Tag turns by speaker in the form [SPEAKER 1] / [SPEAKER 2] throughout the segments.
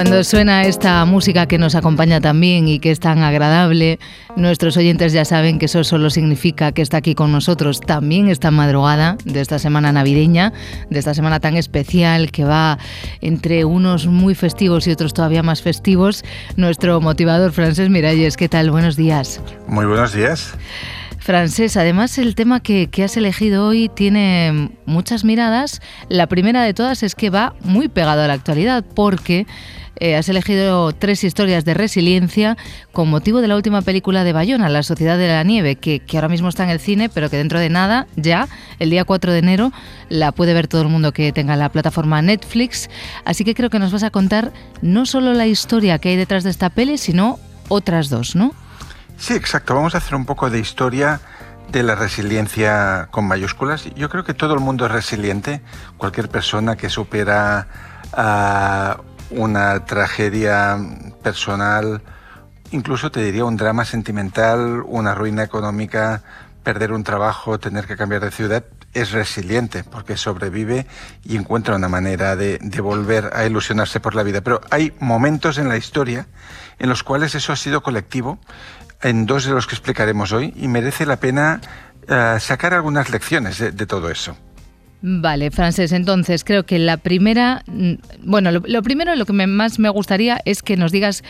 [SPEAKER 1] Cuando suena esta música que nos acompaña también y que es tan agradable, nuestros oyentes ya saben que eso solo significa que está aquí con nosotros también esta madrugada de esta semana navideña, de esta semana tan especial que va entre unos muy festivos y otros todavía más festivos, nuestro motivador Francés Miralles. ¿Qué tal? Buenos días.
[SPEAKER 2] Muy buenos días.
[SPEAKER 1] Francés, además el tema que, que, has elegido hoy tiene muchas miradas. La primera de todas es que va muy pegado a la actualidad porque eh, has elegido tres historias de resiliencia con motivo de la última película de Bayona, La Sociedad de la Nieve, que, ahora mismo está en el cine, pero que dentro de nada, ya, el día 4 de enero, la puede ver todo el mundo que tenga la plataforma Netflix. Así que creo que nos vas a contar no solo la historia que hay detrás de esta peli, sino otras dos, ¿no?
[SPEAKER 2] Sí, exacto. Vamos a hacer un poco de historia de la resiliencia con mayúsculas. Yo creo que todo el mundo es resiliente. Cualquier persona que supera una tragedia personal, incluso te diría un drama sentimental, una ruina económica, perder un trabajo, tener que cambiar de ciudad, es resiliente porque sobrevive y encuentra una manera de, volver a ilusionarse por la vida. Pero hay momentos en la historia en los cuales eso ha sido colectivo, en dos de los que explicaremos hoy, y merece la pena uh, sacar algunas lecciones de, de todo eso.
[SPEAKER 1] Vale, Francés, entonces creo que la primera, bueno, lo, lo primero, lo que me, más me gustaría es que nos digas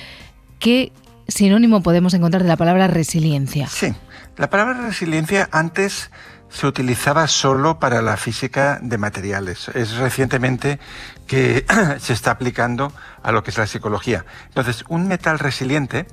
[SPEAKER 1] qué sinónimo podemos encontrar de la palabra resiliencia.
[SPEAKER 2] Sí, la palabra resiliencia antes se utilizaba solo para la física de materiales. Es recientemente que se está aplicando a lo que es la psicología. Entonces, un metal resiliente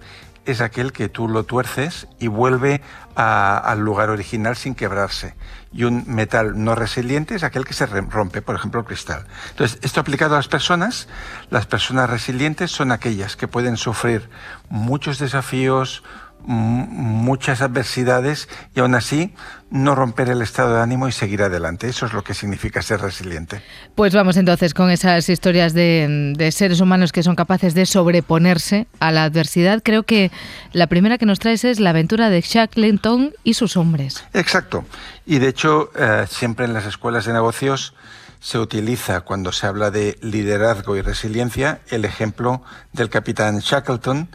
[SPEAKER 2] es aquel que tú lo tuerces y vuelve al lugar original sin quebrarse. Y un metal no resiliente es aquel que se rompe, por ejemplo, el cristal. Entonces, esto aplicado a las personas, las personas resilientes son aquellas que pueden sufrir muchos desafíos, muchas adversidades y aún así no romper el estado de ánimo y seguir adelante. Eso es lo que significa ser resiliente.
[SPEAKER 1] Pues vamos entonces con esas historias de, de, seres humanos que son capaces de sobreponerse a la adversidad. Creo que la primera que nos traes es la aventura de Shackleton y sus hombres.
[SPEAKER 2] Exacto. Y de hecho, eh, siempre en las escuelas de negocios se utiliza cuando se habla de liderazgo y resiliencia el ejemplo del capitán Shackleton,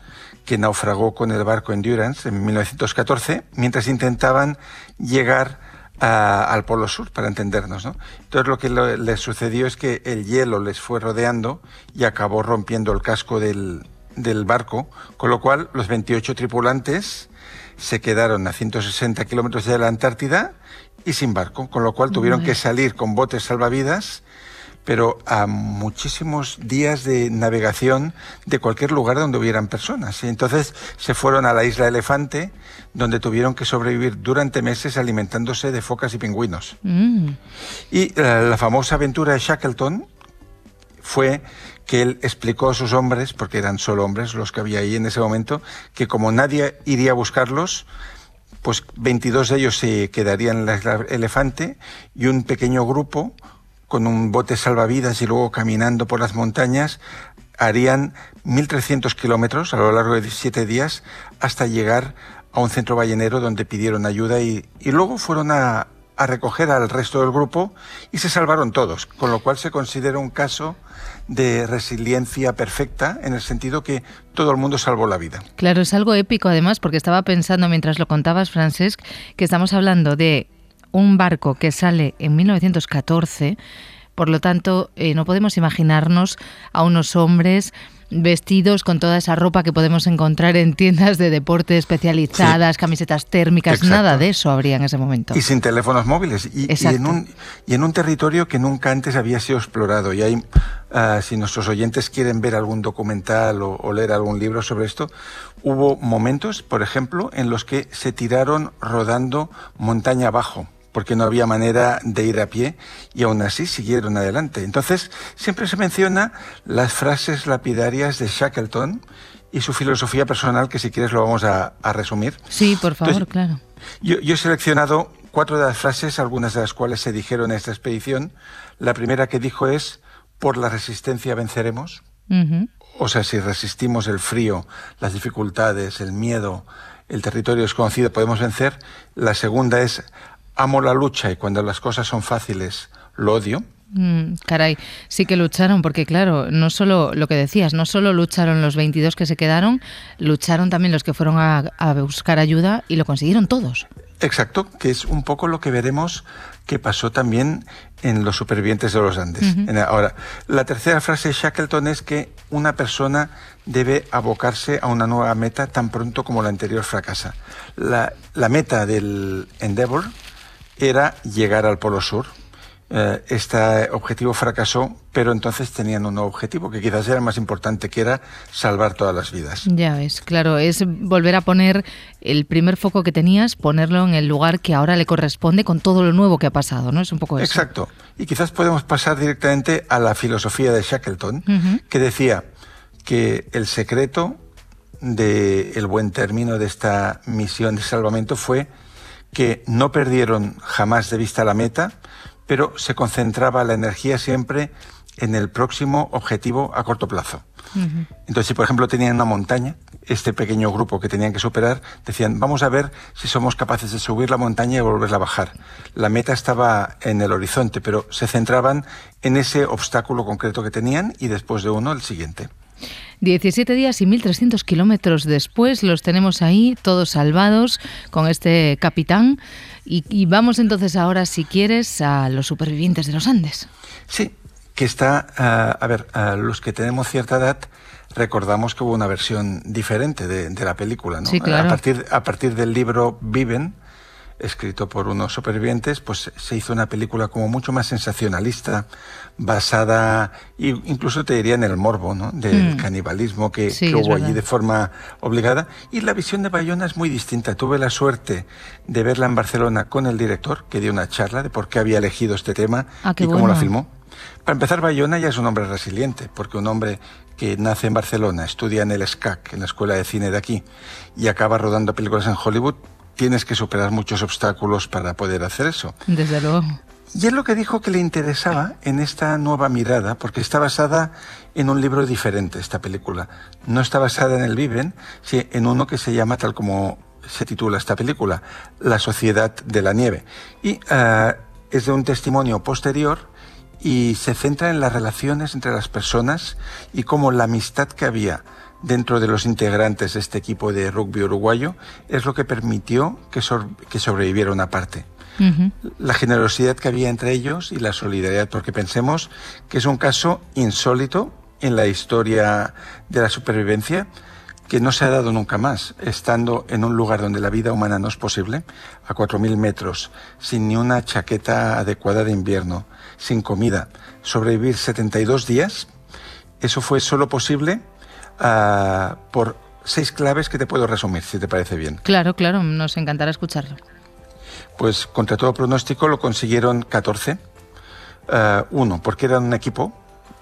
[SPEAKER 2] que naufragó con el barco Endurance en 1914 mientras intentaban llegar a, al Polo Sur, para entendernos. ¿no? Entonces lo que lo, les sucedió es que el hielo les fue rodeando y acabó rompiendo el casco del, del barco, con lo cual los 28 tripulantes se quedaron a 160 kilómetros de la Antártida y sin barco, con lo cual tuvieron vale. que salir con botes salvavidas pero a muchísimos días de navegación de cualquier lugar donde hubieran personas. Y entonces se fueron a la isla Elefante, donde tuvieron que sobrevivir durante meses alimentándose de focas y pingüinos. Mm. Y la, la famosa aventura de Shackleton fue que él explicó a sus hombres, porque eran solo hombres los que había ahí en ese momento, que como nadie iría a buscarlos, pues 22 de ellos se quedarían en la isla Elefante y un pequeño grupo con un bote salvavidas y luego caminando por las montañas, harían 1.300 kilómetros a lo largo de siete días hasta llegar a un centro ballenero donde pidieron ayuda y, y luego fueron a, a, recoger al resto del grupo y se salvaron todos, con lo cual se considera un caso de resiliencia perfecta en el sentido que todo el mundo salvó la vida.
[SPEAKER 1] Claro, es algo épico además porque estaba pensando mientras lo contabas, Francesc, que estamos hablando de un barco que sale en 1914, por lo tanto, eh, no podemos imaginarnos a unos hombres vestidos con toda esa ropa que podemos encontrar en tiendas de deporte especializadas, sí. camisetas térmicas, Exacto. nada de eso habría en ese momento.
[SPEAKER 2] Y sin teléfonos móviles. Y, y, en un, y, en un, territorio que nunca antes había sido explorado. Y hay, uh, si nuestros oyentes quieren ver algún documental o, o leer algún libro sobre esto, hubo momentos, por ejemplo, en los que se tiraron rodando montaña abajo porque no había manera de ir a pie y aún así siguieron adelante. Entonces, siempre se menciona las frases lapidarias de Shackleton y su filosofía personal, que si quieres lo vamos a, a resumir.
[SPEAKER 1] Sí, por favor, Entonces, claro.
[SPEAKER 2] Yo, yo, he seleccionado cuatro de las frases, algunas de las cuales se dijeron en esta expedición. La primera que dijo es, por la resistencia venceremos. Uh -huh. O sea, si resistimos el frío, las dificultades, el miedo, el territorio desconocido, podemos vencer. La segunda es, amo la lucha y cuando las cosas son fáciles lo odio.
[SPEAKER 1] Mm, caray, sí que lucharon, porque claro, no solo lo que decías, no solo lucharon los 22 que se quedaron, lucharon también los que fueron a, buscar ayuda y lo consiguieron todos.
[SPEAKER 2] Exacto, que es un poco lo que veremos que pasó también en los supervivientes de los Andes. Ahora, la tercera frase de Shackleton es que una persona debe abocarse a una nueva meta tan pronto como la anterior fracasa. La, la meta del Endeavour era llegar al Polo Sur, eh, este objetivo fracasó, pero entonces tenían un nuevo objetivo que quizás era más importante, que era salvar todas las vidas.
[SPEAKER 1] Ya ves, claro, es volver a poner el primer foco que tenías, ponerlo en el lugar que ahora le corresponde con todo lo nuevo que ha pasado, ¿no? Es un poco eso.
[SPEAKER 2] Exacto. Y quizás podemos pasar directamente a la filosofía de Shackleton, que decía que el secreto del buen término de esta misión de salvamento fue que no perdieron jamás de vista la meta, pero se concentraba la energía siempre en el próximo objetivo a corto plazo. Entonces, si por ejemplo tenían una montaña, este pequeño grupo que tenían que superar, decían, vamos a ver si somos capaces de subir la montaña y volverla a bajar. La meta estaba en el horizonte, pero se centraban en ese obstáculo concreto que tenían y después de uno el siguiente.
[SPEAKER 1] 17 días y 1.300 kilómetros después los tenemos ahí, todos salvados, con este capitán. Y, vamos entonces ahora, si quieres, a los supervivientes de los Andes.
[SPEAKER 2] Sí, que está, ah, a ver, a los que tenemos cierta edad, recordamos que hubo una versión diferente de, la película, ¿no?
[SPEAKER 1] Sí, claro.
[SPEAKER 2] a, partir, a partir del libro Viven, escrito por unos supervivientes, pues se hizo una película como mucho más sensacionalista, basada, incluso te diría en el morbo, ¿no? Del mm. canibalismo que, hubo allí de forma obligada. Y la visión de Bayona es muy distinta. Tuve la suerte de verla en Barcelona con el director, que dio una charla de por qué había elegido este tema
[SPEAKER 1] ah,
[SPEAKER 2] y cómo la filmó. Para empezar, Bayona ya es un hombre resiliente, porque un hombre que nace en Barcelona, estudia en el SCAC, en la Escuela de Cine de aquí, y acaba rodando películas en Hollywood, tienes que superar muchos obstáculos para poder hacer eso.
[SPEAKER 1] Desde luego.
[SPEAKER 2] Y es lo que dijo que le interesaba en esta nueva mirada, porque está basada en un libro diferente, esta película. No está basada en el Viven, sino en uno que se llama, tal como se titula esta película, La Sociedad de la Nieve. Y eh, es de un testimonio posterior y se centra en las relaciones entre las personas y cómo la amistad que había dentro de los integrantes de este equipo de rugby uruguayo es lo que permitió que, que sobreviviera una parte. La generosidad que había entre ellos y la solidaridad, porque pensemos que es un caso insólito en la historia de la supervivencia que no se ha dado nunca más, estando en un lugar donde la vida humana no es posible, a 4.000 metros, sin ni una chaqueta adecuada de invierno, sin comida, sobrevivir 72 días, eso fue solo posible Ah, por seis claves que te puedo resumir, si te parece bien.
[SPEAKER 1] Claro, claro, nos encantará escucharlo.
[SPEAKER 2] Pues contra todo pronóstico lo consiguieron 14. Ah, uno, porque eran un equipo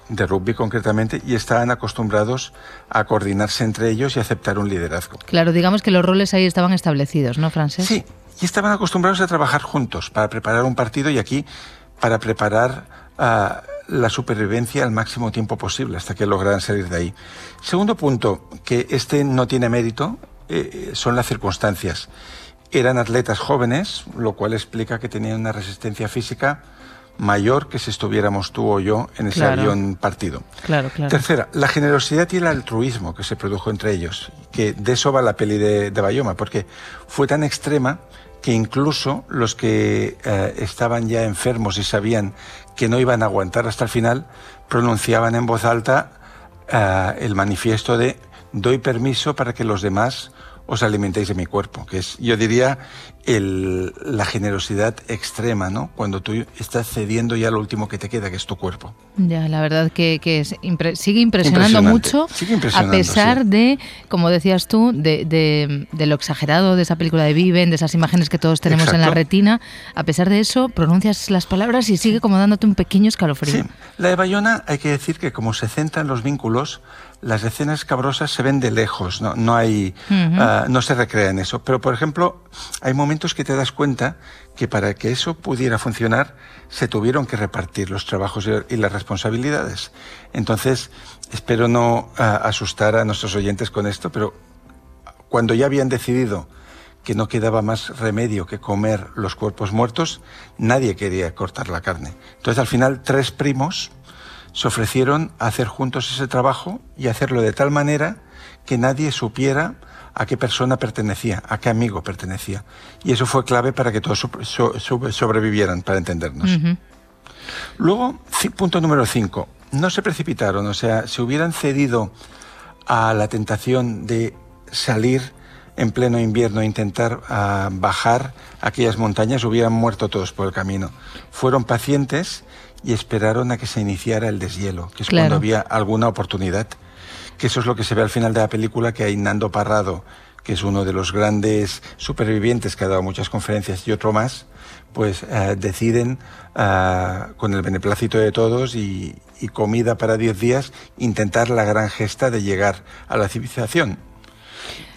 [SPEAKER 2] de rugby concretamente y estaban acostumbrados a coordinarse entre ellos y aceptar un liderazgo.
[SPEAKER 1] Claro, digamos que los roles ahí estaban establecidos, ¿no, Francés?
[SPEAKER 2] Sí, y estaban acostumbrados a trabajar juntos para preparar un partido y aquí para preparar uh, la supervivencia al máximo tiempo posible hasta que lograran salir de ahí. Segundo punto, que este no tiene mérito, eh, son las circunstancias. Eran atletas jóvenes, lo cual explica que tenían una resistencia física mayor que si estuviéramos tú o yo en ese avión partido.
[SPEAKER 1] Claro, claro.
[SPEAKER 2] Tercera, la generosidad y el altruismo que se produjo entre ellos, que de eso va la peli de, de Bayoma, porque fue tan extrema que incluso los que eh, estaban ya enfermos y sabían que no iban a aguantar hasta el final, pronunciaban en voz alta eh, el manifiesto de doy permiso para que los demás os alimentéis de mi cuerpo, que es, yo diría, el, la generosidad extrema, ¿no? Cuando tú estás cediendo ya lo último que te queda, que es tu cuerpo.
[SPEAKER 1] Ya, la verdad que, que sigue impresionando mucho, a pesar de, como decías tú, de, de, lo exagerado de esa película de Viven, de esas imágenes que todos tenemos en la retina, a pesar de eso, pronuncias las palabras y sigue como dándote un pequeño escalofrío.
[SPEAKER 2] Sí, la de Bayona hay que decir que como se centran los vínculos, las escenas cabrosas se ven de lejos, no, no hay, ah, no se recrea en eso. Pero, por ejemplo, hay momentos que te das cuenta que para que eso pudiera funcionar, se tuvieron que repartir los trabajos y las responsabilidades. Entonces, espero no ah, asustar a nuestros oyentes con esto, pero cuando ya habían decidido que no quedaba más remedio que comer los cuerpos muertos, nadie quería cortar la carne. Entonces al final tres primos se ofrecieron a hacer juntos ese trabajo y hacerlo de tal manera que nadie supiera a qué persona pertenecía, a qué amigo pertenecía. Y eso fue clave para que todos sobrevivieran, para entendernos. Luego, punto número cinco, no se precipitaron, o sea, si hubieran cedido a la tentación de salir en pleno invierno e intentar ah, bajar aquellas montañas, hubieran muerto todos por el camino. Fueron pacientes y esperaron a que se iniciara el deshielo, que es cuando había alguna oportunidad. Que eso es lo que se ve al final de la película, que hay Nando Parrado, que es uno de los grandes supervivientes que ha dado muchas conferencias y otro más, pues eh, deciden, eh, con el beneplácito de todos y, y comida para 10 días, intentar la gran gesta de llegar a la civilización.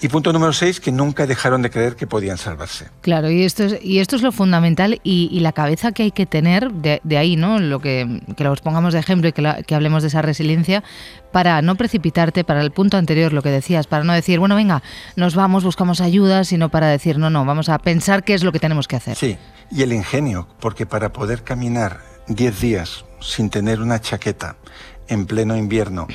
[SPEAKER 2] Y punto número seis, que nunca dejaron de creer que podían salvarse.
[SPEAKER 1] Claro, y esto es, y esto es lo fundamental y, la cabeza que hay que tener de, ahí, ¿no? Lo que, que los pongamos de ejemplo y que, que, hablemos de esa resiliencia para no precipitarte, para el punto anterior, lo que decías, para no decir, bueno, venga, nos vamos, buscamos ayuda, sino para decir, no, no, vamos a pensar qué es lo que tenemos que hacer.
[SPEAKER 2] Sí, y el ingenio, porque para poder caminar 10 días sin tener una chaqueta en pleno invierno,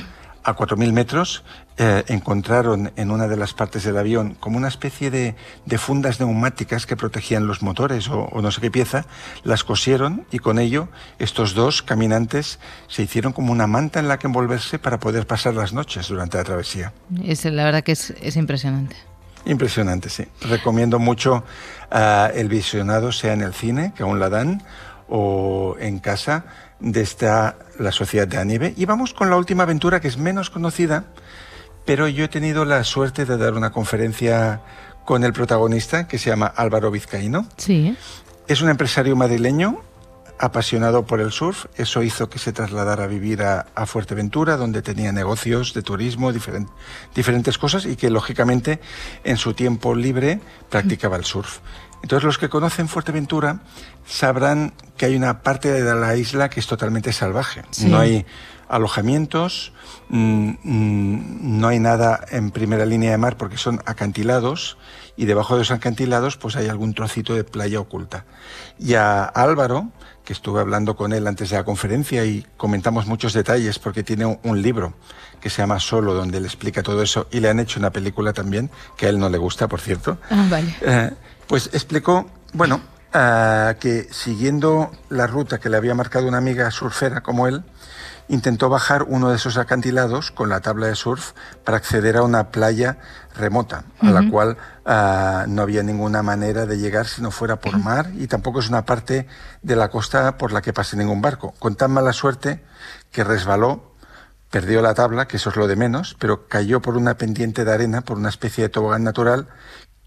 [SPEAKER 2] a 4.000 metros eh, encontraron en una de las partes del avión como una especie de, fundas neumáticas que protegían los motores o, no sé qué pieza, las cosieron y con ello estos dos caminantes se hicieron como una manta en la que envolverse para poder pasar las noches durante la travesía.
[SPEAKER 1] Es, la verdad que es, impresionante.
[SPEAKER 2] Impresionante, sí. Recomiendo mucho uh, el visionado, sea en el cine, que aún la dan, o en casa de esta La Sociedad de Anive. Y vamos con la última aventura que es menos conocida, pero yo he tenido la suerte de dar una conferencia con el protagonista que se llama Álvaro Vizcaíno.
[SPEAKER 1] Sí.
[SPEAKER 2] Es un empresario madrileño apasionado por el surf. Eso hizo que se trasladara a vivir a, Fuerteventura, donde tenía negocios de turismo, diferentes cosas, y que lógicamente en su tiempo libre practicaba el surf. Entonces los que conocen Fuerteventura sabrán que hay una parte de la isla que es totalmente salvaje. No hay alojamientos, mm, mm, no hay nada en primera línea de mar porque son acantilados y debajo de esos acantilados pues hay algún trocito de playa oculta. Y a Álvaro, que estuve hablando con él antes de la conferencia y comentamos muchos detalles porque tiene un, libro que se llama Solo, donde él explica todo eso y le han hecho una película también, que a él no le gusta, por cierto.
[SPEAKER 1] Ah, vale.
[SPEAKER 2] Eh, pues explicó, bueno, eh, que siguiendo la ruta que le había marcado una amiga surfera como él, intentó bajar uno de esos acantilados con la tabla de surf para acceder a una playa remota, a la cual eh, no había ninguna manera de llegar si no fuera por mar y tampoco es una parte de la costa por la que pase ningún barco. Con tan mala suerte que resbaló, perdió la tabla, que eso es lo de menos, pero cayó por una pendiente de arena, por una especie de tobogán natural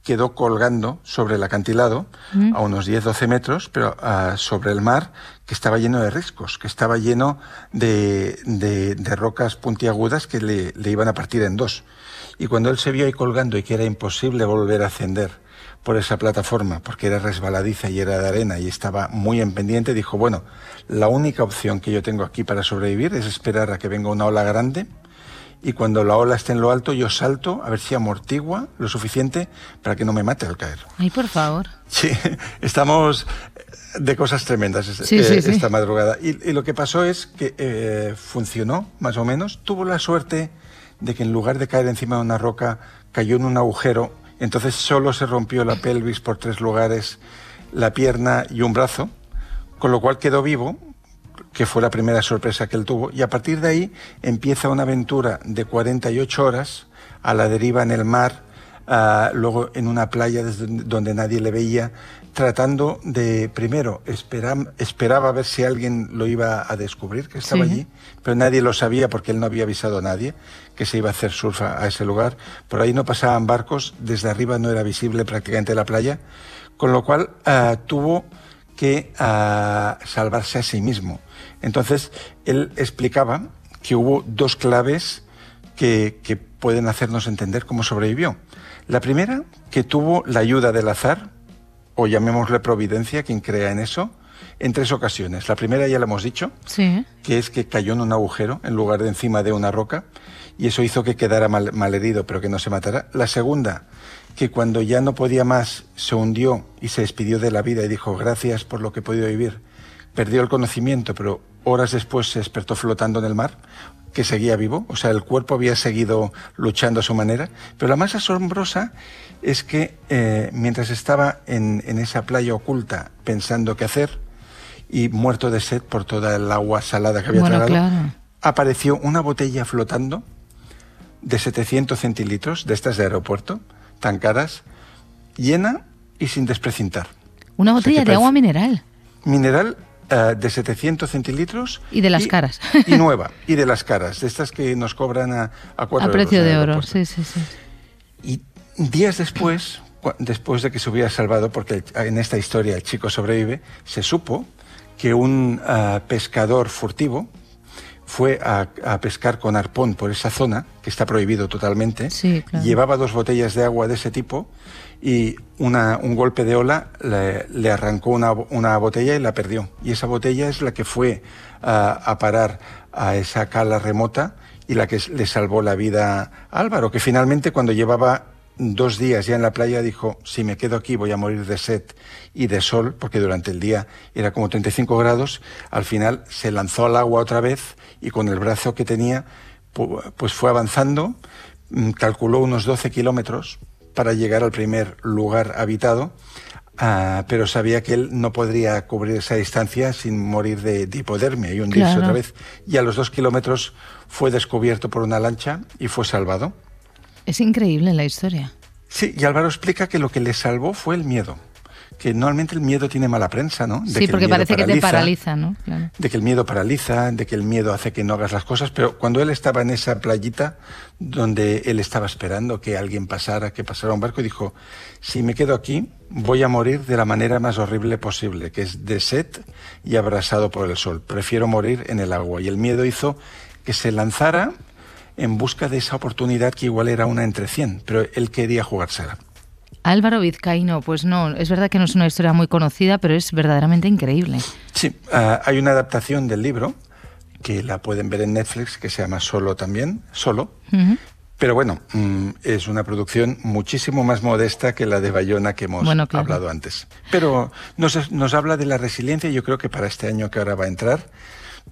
[SPEAKER 2] quedó colgando sobre el acantilado a unos 10-12 metros, pero ah, sobre el mar que estaba lleno de riscos, que estaba lleno de, de, rocas puntiagudas que le, le, iban a partir en dos. Y cuando él se vio ahí colgando y que era imposible volver a ascender por esa plataforma, porque era resbaladiza y era de arena y estaba muy en pendiente, dijo, bueno, la única opción que yo tengo aquí para sobrevivir es esperar a que venga una ola grande y cuando la ola esté en lo alto yo salto a ver si amortigua lo suficiente para que no me mate al caer.
[SPEAKER 1] Ay, por favor.
[SPEAKER 2] Sí, estamos de cosas tremendas eh, esta madrugada. Y, lo que pasó es que eh, funcionó, más o menos. Tuvo la suerte de que en lugar de caer encima de una roca, cayó en un agujero. Entonces solo se rompió la pelvis por tres lugares, la pierna y un brazo, con lo cual quedó vivo, que fue la primera sorpresa que él tuvo. Y a partir de ahí empieza una aventura de 48 horas a la deriva en el mar, luego en una playa desde donde nadie le veía, tratando de, primero, esperar, esperaba a ver si alguien lo iba a descubrir, que estaba allí, pero nadie lo sabía porque él no había avisado a nadie que se iba a hacer surf a, ese lugar. Por ahí no pasaban barcos, desde arriba no era visible prácticamente la playa, con lo cual ah, tuvo que ah, salvarse a sí mismo. Entonces, él explicaba que hubo dos claves que, que pueden hacernos entender cómo sobrevivió. La primera, que tuvo la ayuda del azar, o llamémosle providencia, quien crea en eso, en tres ocasiones. La primera ya la hemos dicho,
[SPEAKER 1] sí.
[SPEAKER 2] que es que cayó en un agujero en lugar de encima de una roca y eso hizo que quedara mal, herido pero que no se matara. La segunda que cuando ya no podía más se hundió y se despidió de la vida y dijo gracias por lo que he podido vivir. Perdió el conocimiento, pero horas después se despertó flotando en el mar, que seguía vivo, o sea, el cuerpo había seguido luchando a su manera. Pero la más asombrosa es que eh, mientras estaba en, esa playa oculta pensando qué hacer y muerto de sed por toda el agua salada que había tragado, apareció una botella flotando de 700 centilitros, de estas de aeropuerto, tan caras, llena y sin desprecintar.
[SPEAKER 1] Una botella de agua mineral.
[SPEAKER 2] Mineral eh, de 700 centilitros.
[SPEAKER 1] Y de las caras.
[SPEAKER 2] Y nueva, y de las caras, de estas que nos cobran a, a A
[SPEAKER 1] precio de oro, sí, sí, sí.
[SPEAKER 2] Y días después, después de que se hubiera salvado, porque en esta historia el chico sobrevive, se supo que un eh, pescador furtivo, fue a, pescar con arpón por esa zona, que está prohibido totalmente, llevaba dos botellas de agua de ese tipo y una, un golpe de ola le, arrancó una, una, botella y la perdió. Y esa botella es la que fue a parar a esa cala remota y la que le salvó la vida a Álvaro, que finalmente cuando llevaba dos días ya en la playa dijo, si me quedo aquí voy a morir de sed y de sol, porque durante el día era como 35 grados, al final se lanzó al agua otra vez y con el brazo que tenía, pues fue avanzando, mm, calculó unos 12 kilómetros para llegar al primer lugar habitado, ah, pero sabía que él no podría cubrir esa distancia sin morir de, hipodermia y hundirse otra vez. Y a los dos kilómetros fue descubierto por una lancha y fue salvado.
[SPEAKER 1] Es increíble la historia.
[SPEAKER 2] Sí, y Álvaro explica que lo que le salvó fue el miedo. Que normalmente el miedo tiene mala prensa, ¿no?
[SPEAKER 1] sí, porque parece que te paraliza, ¿no?
[SPEAKER 2] De que el miedo paraliza, de que el miedo hace que no hagas las cosas, pero cuando él estaba en esa playita donde él estaba esperando que alguien pasara, que pasara un barco, dijo, si me quedo aquí, voy a morir de la manera más horrible posible, que es de sed y abrasado por el sol. Prefiero morir en el agua. Y el miedo hizo que se lanzara en busca de esa oportunidad que igual era una entre 100, pero él quería jugársela.
[SPEAKER 1] Álvaro Vizcaíno, pues no, es verdad que no es una historia muy conocida, pero es verdaderamente increíble.
[SPEAKER 2] Sí, ah, hay una adaptación del libro que la pueden ver en Netflix que se llama Solo también, Solo. Pero bueno, mm, es una producción muchísimo más modesta que la de Bayona que hemos hablado antes. Pero nos, nos habla de la resiliencia y yo creo que para este año que ahora va a entrar,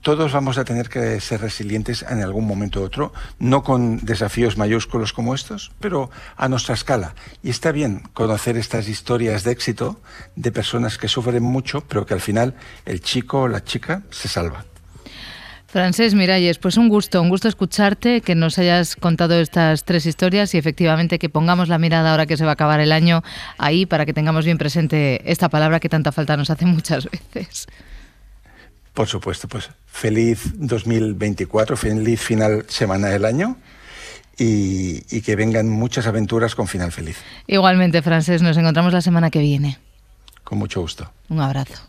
[SPEAKER 2] todos vamos a tener que ser resilientes en algún momento u otro, no con desafíos mayúsculos como estos, pero a nuestra escala. Y está bien conocer estas historias de éxito de personas que sufren mucho, pero que al final el chico o la chica se salva.
[SPEAKER 1] Francés Miralles, pues un gusto, un gusto escucharte, que nos hayas contado estas tres historias y efectivamente que pongamos la mirada ahora que se va a acabar el año ahí para que tengamos bien presente esta palabra que tanta falta nos hace muchas veces.
[SPEAKER 2] Por supuesto, pues feliz 2024, feliz final semana del año. Y, y, que vengan muchas aventuras con final feliz.
[SPEAKER 1] Igualmente, Francés, nos encontramos la semana que viene.
[SPEAKER 2] Con mucho gusto.
[SPEAKER 1] Un abrazo.